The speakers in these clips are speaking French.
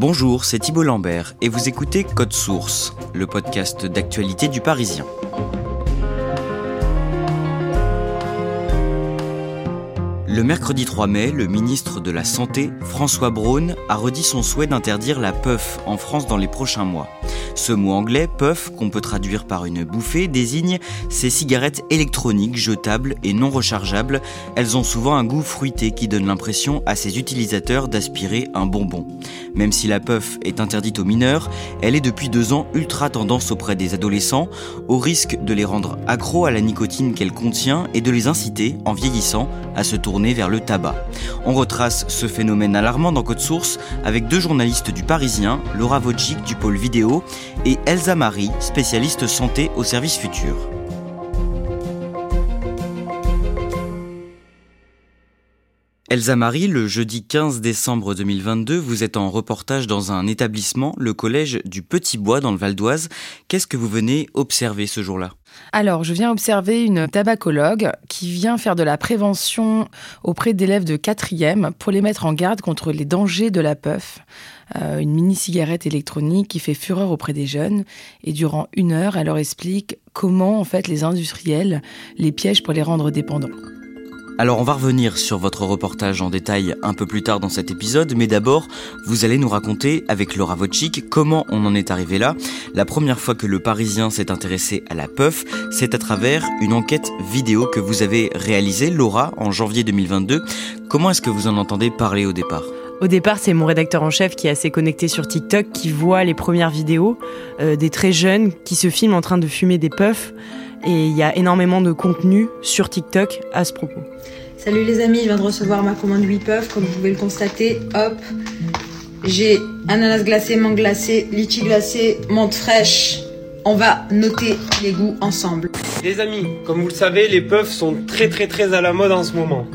Bonjour, c'est Thibault Lambert et vous écoutez Code Source, le podcast d'actualité du Parisien. Le mercredi 3 mai, le ministre de la Santé, François Braun, a redit son souhait d'interdire la puff en France dans les prochains mois. Ce mot anglais, puff, qu'on peut traduire par une bouffée, désigne ces cigarettes électroniques jetables et non rechargeables. Elles ont souvent un goût fruité qui donne l'impression à ses utilisateurs d'aspirer un bonbon. Même si la puff est interdite aux mineurs, elle est depuis deux ans ultra tendance auprès des adolescents, au risque de les rendre accros à la nicotine qu'elle contient et de les inciter, en vieillissant, à se tourner vers le tabac. On retrace ce phénomène alarmant dans Code Source avec deux journalistes du Parisien, Laura Wojcik du pôle vidéo et Elsa Marie, spécialiste santé au service futur. Elsa Marie, le jeudi 15 décembre 2022, vous êtes en reportage dans un établissement, le collège du Petit Bois dans le Val d'Oise. Qu'est-ce que vous venez observer ce jour-là? Alors, je viens observer une tabacologue qui vient faire de la prévention auprès d'élèves de quatrième pour les mettre en garde contre les dangers de la puff, euh, une mini-cigarette électronique qui fait fureur auprès des jeunes. Et durant une heure, elle leur explique comment, en fait, les industriels les piègent pour les rendre dépendants. Alors on va revenir sur votre reportage en détail un peu plus tard dans cet épisode, mais d'abord, vous allez nous raconter avec Laura Wojcik comment on en est arrivé là. La première fois que le Parisien s'est intéressé à la puff, c'est à travers une enquête vidéo que vous avez réalisée, Laura, en janvier 2022. Comment est-ce que vous en entendez parler au départ? Au départ, c'est mon rédacteur en chef qui est assez connecté sur TikTok, qui voit les premières vidéos euh, des très jeunes qui se filment en train de fumer des puffs. Et il y a énormément de contenu sur TikTok à ce propos. Salut les amis, je viens de recevoir ma commande 8 puffs, comme vous pouvez le constater. Hop, j'ai ananas glacé, mangue glacé, litchi glacé, menthe fraîche. On va noter les goûts ensemble. Les amis, comme vous le savez, les puffs sont très très très à la mode en ce moment.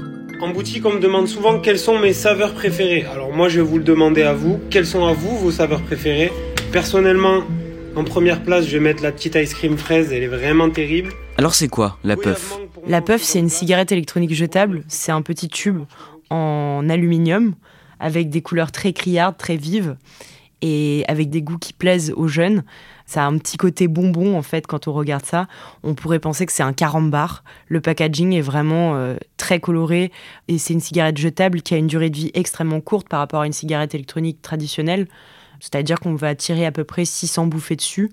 En boutique, on me demande souvent quelles sont mes saveurs préférées. Alors moi, je vais vous le demander à vous. Quelles sont à vous vos saveurs préférées? Personnellement, en première place, je vais mettre la petite ice cream fraise, elle est vraiment terrible. Alors c'est quoi la puff La puff, c'est une cigarette électronique jetable, c'est un petit tube en aluminium avec des couleurs très criardes, très vives et avec des goûts qui plaisent aux jeunes. Ça a un petit côté bonbon en fait quand on regarde ça. On pourrait penser que c'est un carambar. Le packaging est vraiment euh, très coloré et c'est une cigarette jetable qui a une durée de vie extrêmement courte par rapport à une cigarette électronique traditionnelle. C'est-à-dire qu'on va tirer à peu près 600 bouffées dessus.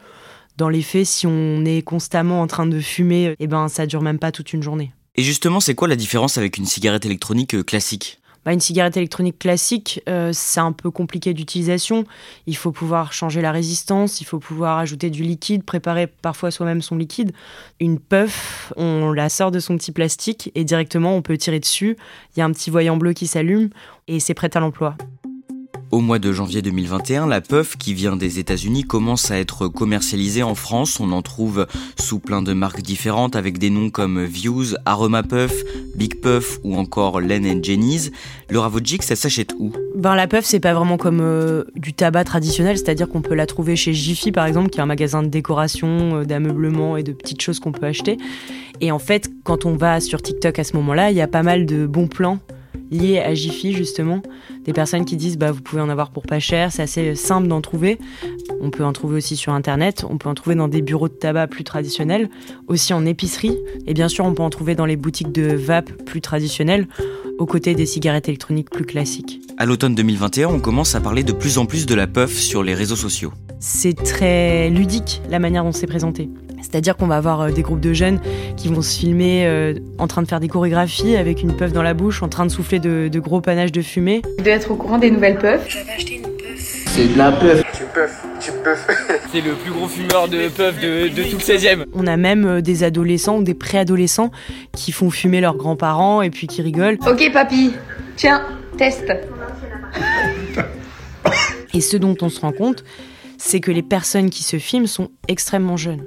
Dans les faits, si on est constamment en train de fumer, eh ben, ça dure même pas toute une journée. Et justement, c'est quoi la différence avec une cigarette électronique euh, classique? Bah, une cigarette électronique classique, euh, c'est un peu compliqué d'utilisation. Il faut pouvoir changer la résistance, il faut pouvoir ajouter du liquide, préparer parfois soi-même son liquide. Une puff, on la sort de son petit plastique et directement on peut tirer dessus. Il y a un petit voyant bleu qui s'allume et c'est prêt à l'emploi. Au mois de janvier 2021, la puff qui vient des États-Unis commence à être commercialisée en France. On en trouve sous plein de marques différentes avec des noms comme Views, Aroma Puff, Big Puff ou encore Len Jenny's. Le Ravojik, ça s'achète où? Ben la puff, c'est pas vraiment comme euh, du tabac traditionnel, c'est-à-dire qu'on peut la trouver chez Jiffy par exemple, qui est un magasin de décoration, euh, d'ameublement et de petites choses qu'on peut acheter. Et en fait, quand on va sur TikTok à ce moment-là, il y a pas mal de bons plans liés à Jiffy justement, des personnes qui disent bah vous pouvez en avoir pour pas cher, c'est assez simple d'en trouver. On peut en trouver aussi sur internet, on peut en trouver dans des bureaux de tabac plus traditionnels, aussi en épicerie et bien sûr on peut en trouver dans les boutiques de vape plus traditionnelles aux côtés des cigarettes électroniques plus classiques. À l'automne 2021, on commence à parler de plus en plus de la puff sur les réseaux sociaux. C'est très ludique la manière dont c'est présenté. C'est-à-dire qu'on va avoir euh, des groupes de jeunes qui vont se filmer euh, en train de faire des chorégraphies avec une puff dans la bouche, en train de souffler de, de gros panaches de fumée. De être au courant des nouvelles puffs. C'est de la puff. Tu puff, tu puff. C'est le plus gros fumeur de puff de, de tout le 16e. On a même euh, des adolescents ou des préadolescents qui font fumer leurs grands-parents et puis qui rigolent. Ok papy, tiens, test. Et ce dont on se rend compte, c'est que les personnes qui se filment sont extrêmement jeunes.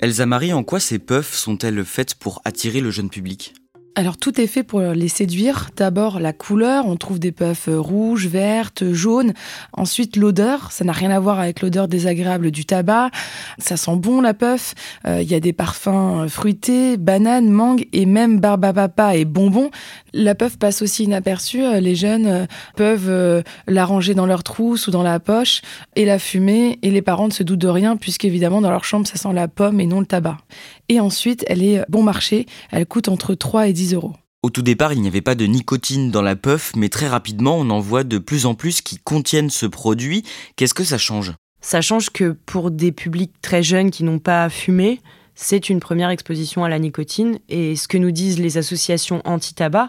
Elsa Marie, en quoi ces puffs sont-elles faites pour attirer le jeune public? Alors tout est fait pour les séduire. D'abord la couleur, on trouve des puffs rouges, vertes, jaunes. Ensuite l'odeur, ça n'a rien à voir avec l'odeur désagréable du tabac. Ça sent bon la puff. Euh, Il y a des parfums fruités, bananes, mangue et même barbapapa et bonbons. La puff passe aussi inaperçue. Euh, Les jeunes euh, peuvent la ranger dans leur trousse ou dans la poche et la fumer. Et les parents ne se doutent de rien puisqu'évidemment dans leur chambre ça sent la pomme et non le tabac. Et ensuite elle est bon marché. Elle coûte entre 3 et 10 euros. Au tout départ, il n'y avait pas de nicotine dans la puff, mais très rapidement, on en voit de plus en plus qui contiennent ce produit. Qu'est-ce que ça change? Ça change que pour des publics très jeunes qui n'ont pas fumé, c'est une première exposition à la nicotine. Et ce que nous disent les associations anti-tabac,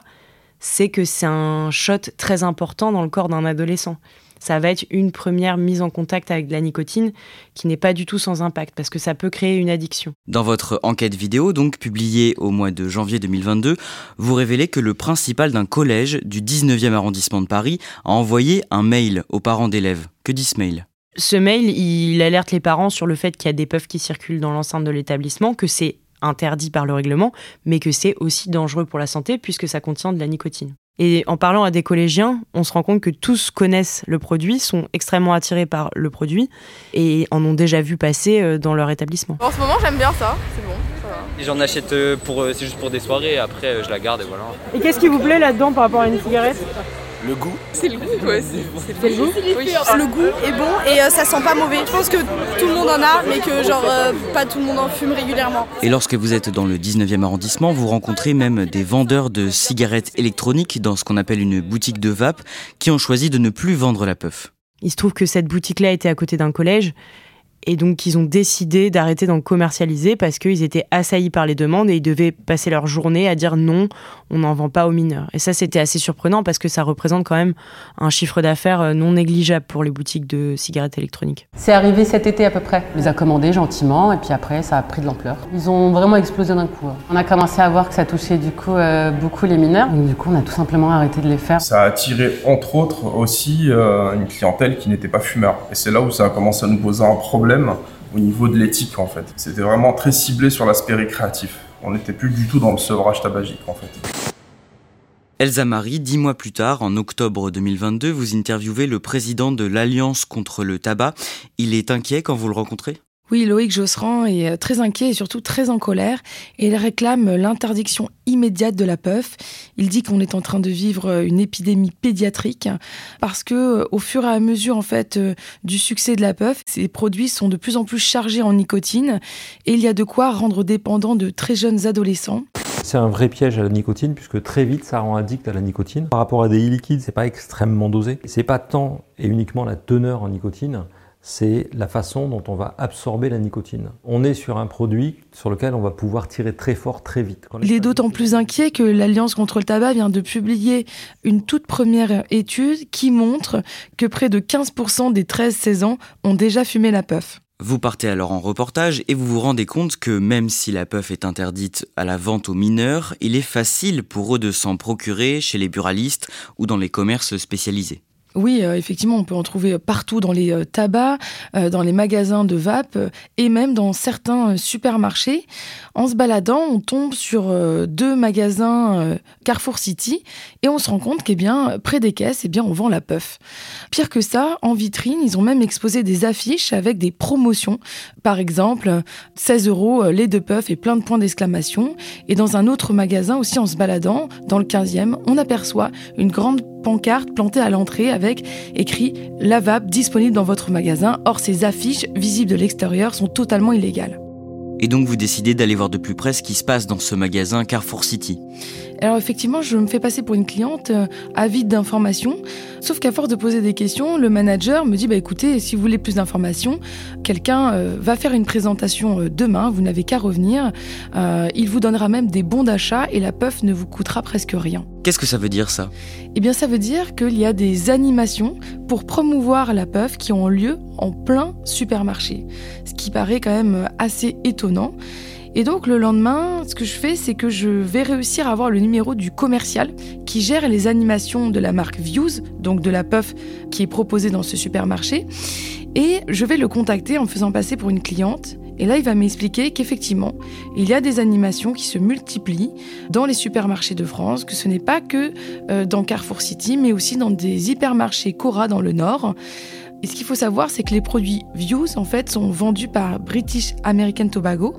c'est que c'est un shot très important dans le corps d'un adolescent ça va être une première mise en contact avec de la nicotine qui n'est pas du tout sans impact parce que ça peut créer une addiction. Dans votre enquête vidéo, donc publiée au mois de janvier 2022, vous révélez que le principal d'un collège du 19e arrondissement de Paris a envoyé un mail aux parents d'élèves. Que dit ce mail? Ce mail, il alerte les parents sur le fait qu'il y a des puffs qui circulent dans l'enceinte de l'établissement, que c'est interdit par le règlement, mais que c'est aussi dangereux pour la santé puisque ça contient de la nicotine. Et en parlant à des collégiens, on se rend compte que tous connaissent le produit, sont extrêmement attirés par le produit et en ont déjà vu passer euh, dans leur établissement. En ce moment, j'aime bien ça, c'est bon. J'en achète euh, pour, c'est juste pour des soirées, après euh, je la garde et voilà. Et qu'est-ce qui vous plaît là-dedans par rapport à une cigarette? Le goût. C'est le goût quoi. C'est le goût oui. Le goût est bon et euh, ça sent pas mauvais. Je pense que tout le monde en a, mais que genre euh, pas tout le monde en fume régulièrement. Et lorsque vous êtes dans le 19e arrondissement, vous rencontrez même des vendeurs de cigarettes électroniques dans ce qu'on appelle une boutique de vape qui ont choisi de ne plus vendre la puff. Il se trouve que cette boutique-là était à côté d'un collège et donc, ils ont décidé d'arrêter d'en commercialiser parce qu'ils étaient assaillis par les demandes et ils devaient passer leur journée à dire non, on n'en vend pas aux mineurs. Et ça, c'était assez surprenant parce que ça représente quand même un chiffre d'affaires euh, non négligeable pour les boutiques de cigarettes électroniques. C'est arrivé cet été à peu près. On les a commandés gentiment et puis après, ça a pris de l'ampleur. Ils ont vraiment explosé d'un coup. On a commencé à voir que ça touchait du coup euh, beaucoup les mineurs. Donc, du coup, on a tout simplement arrêté de les faire. Ça a attiré entre autres aussi euh, une clientèle qui n'était pas fumeur. Et c'est là où ça a commencé à nous poser un problème au niveau de l'éthique en fait. C'était vraiment très ciblé sur l'aspect récréatif. On n'était plus du tout dans le sevrage tabagique en fait. Elsa Marie, dix mois plus tard, en octobre 2022, vous interviewez le président de l'Alliance contre le tabac. Il est inquiet quand vous le rencontrez? Oui, Loïc Josserand est euh, très inquiet et surtout très en colère et il réclame l'interdiction immédiate de la puff. Il dit qu'on est en train de vivre euh, une épidémie pédiatrique parce que euh, au fur et à mesure en fait du succès de la puff, ces produits sont de plus en plus chargés en nicotine et il y a de quoi rendre dépendants de très jeunes adolescents. C'est un vrai piège à la nicotine puisque très vite ça rend addict à la nicotine. Par rapport à des e-liquides, c'est pas extrêmement dosé. C'est pas tant et uniquement la teneur en nicotine, c'est la façon dont on va absorber la nicotine. On est sur un produit sur lequel on va pouvoir tirer très fort très vite. Il est d'autant plus inquiet que l'Alliance contre le tabac vient de publier une toute première étude qui montre que près de 15% des 13-16 ans ont déjà fumé la puff. Vous partez alors en reportage et vous vous rendez compte que même si la puff est interdite à la vente aux mineurs, il est facile pour eux de s'en procurer chez les buralistes ou dans les commerces spécialisés. Oui, euh, effectivement, on peut en trouver partout dans les euh, tabacs, euh, dans les magasins de vape et même dans certains supermarchés. En se baladant, on tombe sur deux magasins Carrefour City et on se rend compte qu'eh bien, près des caisses, eh bien, on vend la puff. Pire que ça, en vitrine, ils ont même exposé des affiches avec des promotions. Par exemple, 16 euros les deux puffs et plein de points d'exclamation. Et dans un autre magasin aussi, en se baladant, dans le 15e, on aperçoit une grande pancarte plantée à l'entrée avec écrit La vape disponible dans votre magasin. Or, ces affiches visibles de l'extérieur sont totalement illégales. Et donc vous décidez d'aller voir de plus près ce qui se passe dans ce magasin Carrefour City. Alors effectivement, je me fais passer pour une cliente euh, avide d'informations, sauf qu'à force de poser des questions, le manager me dit bah écoutez, si vous voulez plus d'informations, quelqu'un euh, va faire une présentation euh, demain, vous n'avez qu'à revenir, il vous donnera même des bons d'achat et la puff ne vous coûtera presque rien. Qu'est-ce que ça veut dire ça? Eh bien ça veut dire qu'il y a des animations pour promouvoir la puff qui ont lieu en plein supermarché, ce qui paraît quand même assez étonnant. Et donc le lendemain, ce que je fais, c'est que je vais réussir à avoir le numéro du commercial qui gère les animations de la marque Views, donc de la puff qui est proposée dans ce supermarché. Et je vais le contacter en faisant passer pour une cliente. Et là, il va m'expliquer qu'effectivement, il y a des animations qui se multiplient dans les supermarchés de France, que ce n'est pas que euh, dans Carrefour City, mais aussi dans des hypermarchés Cora dans le Nord. Et ce qu'il faut savoir, c'est que les produits Views, en fait, sont vendus par British American Tobacco,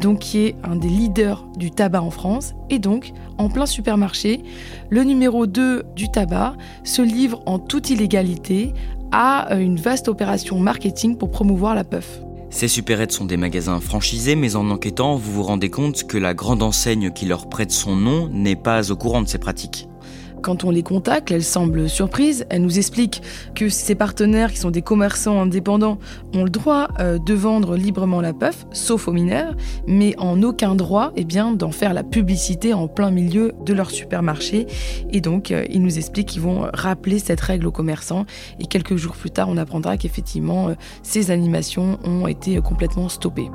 donc qui est un des leaders du tabac en France. Et donc, en plein supermarché, le numéro 2 du tabac se livre en toute illégalité à une vaste opération marketing pour promouvoir la puff. Ces supérettes sont des magasins franchisés, mais en enquêtant, vous vous rendez compte que la grande enseigne qui leur prête son nom n'est pas au courant de ces pratiques. Quand on les contacte, elles semblent surprises. Elles nous expliquent que ces partenaires, qui sont des commerçants indépendants, ont le droit euh, de vendre librement la puff, sauf aux mineurs, mais en aucun droit eh bien, d'en faire la publicité en plein milieu de leur supermarché. Et donc, euh, ils nous expliquent qu'ils vont rappeler cette règle aux commerçants. Et quelques jours plus tard, on apprendra qu'effectivement, euh, ces animations ont été complètement stoppées.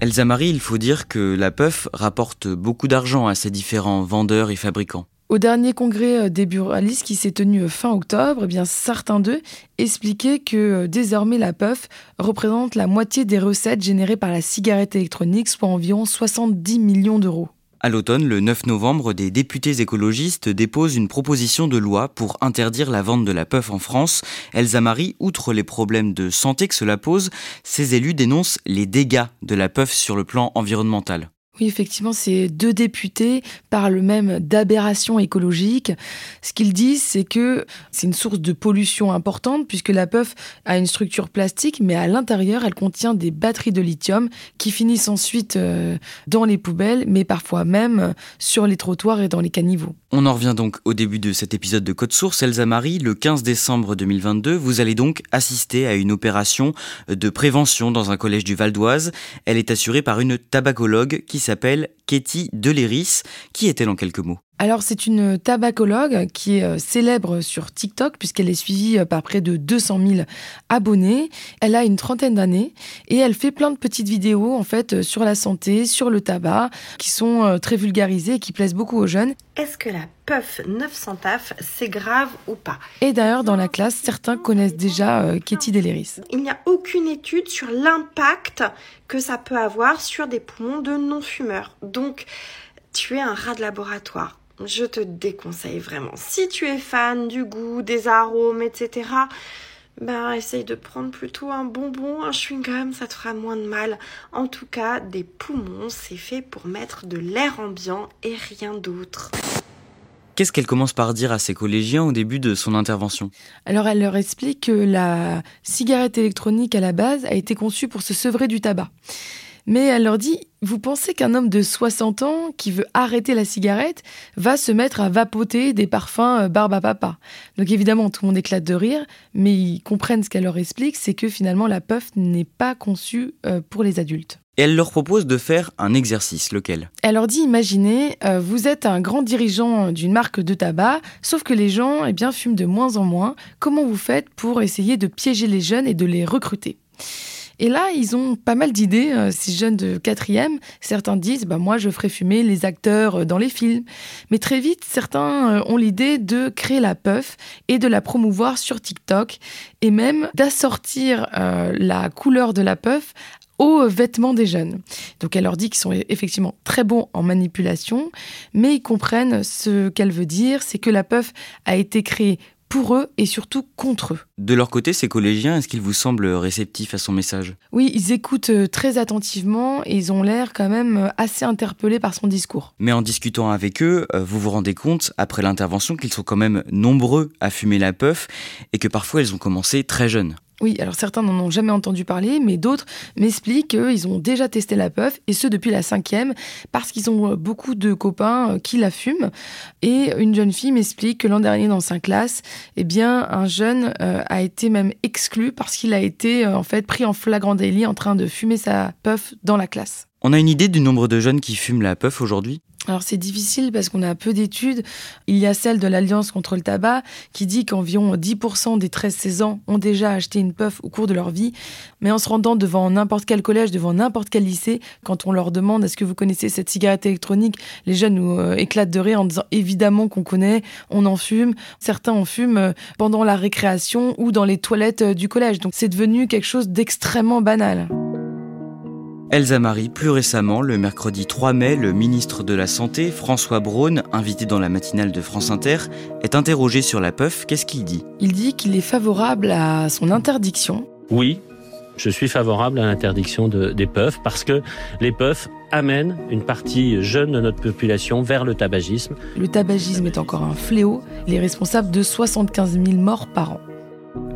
Elsa Marie, il faut dire que la puff rapporte beaucoup d'argent à ces différents vendeurs et fabricants. Au dernier congrès euh, des buralistes qui s'est tenu euh, fin octobre, eh bien, certains d'eux expliquaient que euh, désormais la puff représente la moitié des recettes générées par la cigarette électronique, soit environ 70 millions d'euros. À l'automne, le 9 novembre, des députés écologistes déposent une proposition de loi pour interdire la vente de la puff en France. Elsa Marie, outre les problèmes de santé que cela pose, ces élus dénoncent les dégâts de la puff sur le plan environnemental. Oui, effectivement, ces deux députés parlent même d'aberration écologique. Ce qu'ils disent, c'est que c'est une source de pollution importante puisque la puff a une structure plastique, mais à l'intérieur, elle contient des batteries de lithium qui finissent ensuite euh, dans les poubelles, mais parfois même sur les trottoirs et dans les caniveaux. On en revient donc au début de cet épisode de Code Source. Elsa Marie, le 15 décembre 2022, vous allez donc assister à une opération de prévention dans un collège du Val d'Oise. Elle est assurée par une tabacologue qui s'appelle Katie Deléris. Qui est-elle en quelques mots? Alors c'est une tabacologue qui est euh, célèbre sur TikTok puisqu'elle est suivie euh, par près de 200 000 abonnés. Elle a une trentaine d'années et elle fait plein de petites vidéos en fait euh, sur la santé, sur le tabac, qui sont très vulgarisées et qui plaisent beaucoup aux jeunes. Est-ce que la puff 900 taf, c'est grave ou pas? Et d'ailleurs dans la classe, certains connaissent déjà euh, Katie Deleris. Il n'y a aucune étude sur l'impact que ça peut avoir sur des poumons de non-fumeurs. Donc tu es un rat de laboratoire je te déconseille vraiment. Si tu es fan du goût, des arômes, etc., ben essaye de prendre plutôt un bonbon, un chewing-gum, ça te fera moins de mal. En tout cas, des poumons, c'est fait pour mettre de l'air ambiant et rien d'autre. Qu'est-ce qu'elle commence par dire à ses collégiens au début de son intervention? Alors elle leur explique que la cigarette électronique à la base a été conçue pour se sevrer du tabac. Mais elle leur dit, vous pensez qu'un homme de 60 ans qui veut arrêter la cigarette va se mettre à vapoter des parfums euh, barbe à papa? Donc évidemment, tout le monde éclate de rire, mais ils comprennent ce qu'elle leur explique, c'est que finalement la puff n'est pas conçue euh, pour les adultes. Et elle leur propose de faire un exercice, lequel? Elle leur dit, imaginez, euh, vous êtes un grand dirigeant d'une marque de tabac, sauf que les gens eh bien, fument de moins en moins. Comment vous faites pour essayer de piéger les jeunes et de les recruter? Et là, ils ont pas mal d'idées, euh, ces jeunes de quatrième. Certains disent, bah, moi, je ferai fumer les acteurs euh, dans les films. Mais très vite, certains euh, ont l'idée de créer la puff et de la promouvoir sur TikTok et même d'assortir la couleur de la puff aux vêtements des jeunes. Donc elle leur dit qu'ils sont effectivement très bons en manipulation, mais ils comprennent ce qu'elle veut dire, c'est que la puff a été créée pour eux et surtout contre eux. De leur côté, ces collégiens, est-ce qu'ils vous semblent réceptifs à son message? Oui, ils écoutent euh, très attentivement et ils ont l'air quand même euh, assez interpellés par son discours. Mais en discutant avec eux, euh, vous vous rendez compte, après l'intervention, qu'ils sont quand même nombreux à fumer la puff et que parfois ils ont commencé très jeunes. Oui, alors certains n'en ont jamais entendu parler, mais d'autres m'expliquent qu'ils ont déjà testé la puff, et ce depuis la cinquième, parce qu'ils ont beaucoup de copains qui la fument. Et une jeune fille m'explique que l'an dernier, dans sa classe, eh bien, un jeune euh, a été même exclu parce qu'il a été euh, en fait pris en flagrant délit en train de fumer sa puff dans la classe. On a une idée du nombre de jeunes qui fument la puff aujourd'hui? Alors c'est difficile parce qu'on a peu d'études. Il y a celle de l'Alliance contre le tabac qui dit qu'environ 10% des 13-16 ans ont déjà acheté une puff au cours de leur vie. Mais en se rendant devant n'importe quel collège, devant n'importe quel lycée, quand on leur demande est-ce que vous connaissez cette cigarette électronique, les jeunes nous euh, éclatent de rire en disant évidemment qu'on connaît, on en fume. Certains en fument euh, pendant la récréation ou dans les toilettes euh, du collège. Donc c'est devenu quelque chose d'extrêmement banal. Elsa Marie, plus récemment, le mercredi 3 mai, le ministre de la Santé, François Braun, invité dans la matinale de France Inter, est interrogé sur la puff. Qu'est-ce qu'il dit? Il dit qu'il est favorable à son interdiction. Oui, je suis favorable à l'interdiction des puffs parce que les puffs amènent une partie jeune de notre population vers le tabagisme. Le tabagisme est encore un fléau. Il est responsable de 75 000 morts par an.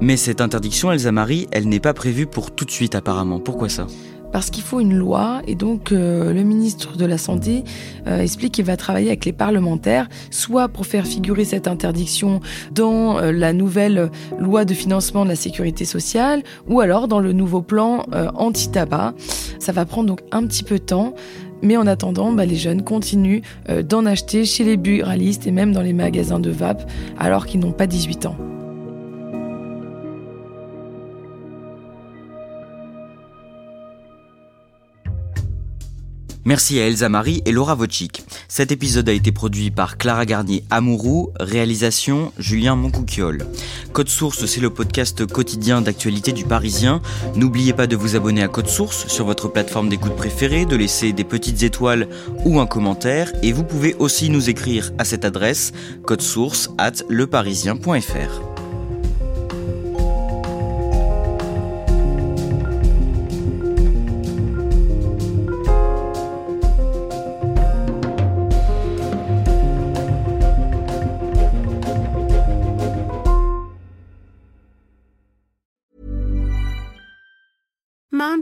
Mais cette interdiction, Elsa Marie, elle n'est pas prévue pour tout de suite apparemment. Pourquoi ça? Parce qu'il faut une loi et donc euh, le ministre de la Santé euh, explique qu'il va travailler avec les parlementaires, soit pour faire figurer cette interdiction dans euh, la nouvelle loi de financement de la sécurité sociale, ou alors dans le nouveau plan anti-tabac. Ça va prendre donc un petit peu de temps. Mais en attendant, bah, les jeunes continuent d'en acheter chez les buralistes et même dans les magasins de vape alors qu'ils n'ont pas 18 ans. Merci à Elsa Marie et Laura Wojcik. Cet épisode a été produit par Clara Garnier Amourou, réalisation Julien Moncouquiole. Code Source, c'est le podcast quotidien d'actualité du Parisien. N'oubliez pas de vous abonner à Code Source sur votre plateforme d'écoute préférée, de laisser des petites étoiles ou un commentaire et vous pouvez aussi nous écrire à cette adresse source at leparisien.fr.